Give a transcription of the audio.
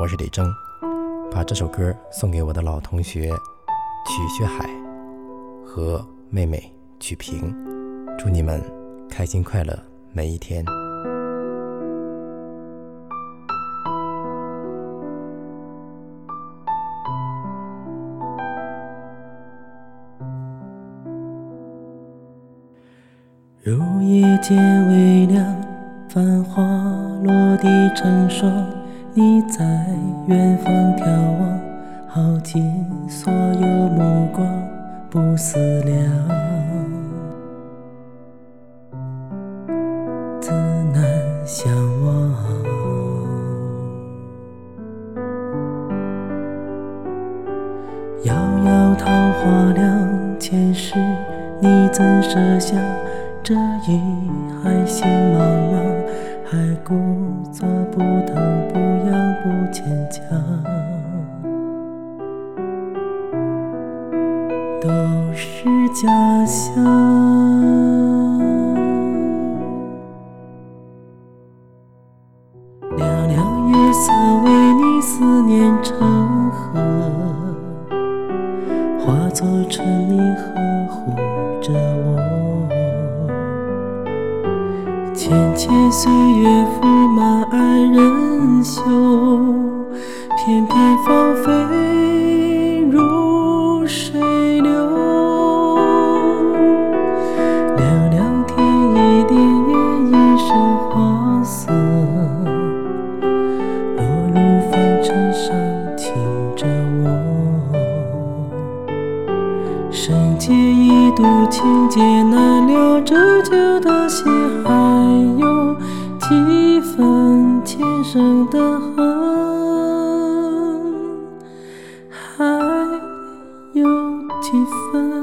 我是李征，把这首歌送给我的老同学曲学海和妹妹曲萍，祝你们开心快乐每一天。如夜渐微凉，繁花落地成霜。你在远方眺望，耗尽所有目光，不思量，自难相忘。遥遥桃花凉，前世你怎舍下这一海心茫茫？还故作不疼不痒不牵强，都是假象。凉凉月色为你思念成河，化作春泥呵护着我。浅浅岁月拂满爱人袖，片片芳菲如水流。凉凉天一点烟，一身花色，落入凡尘上，听着我。生劫一度，情劫难了，这生的恨，还有几分？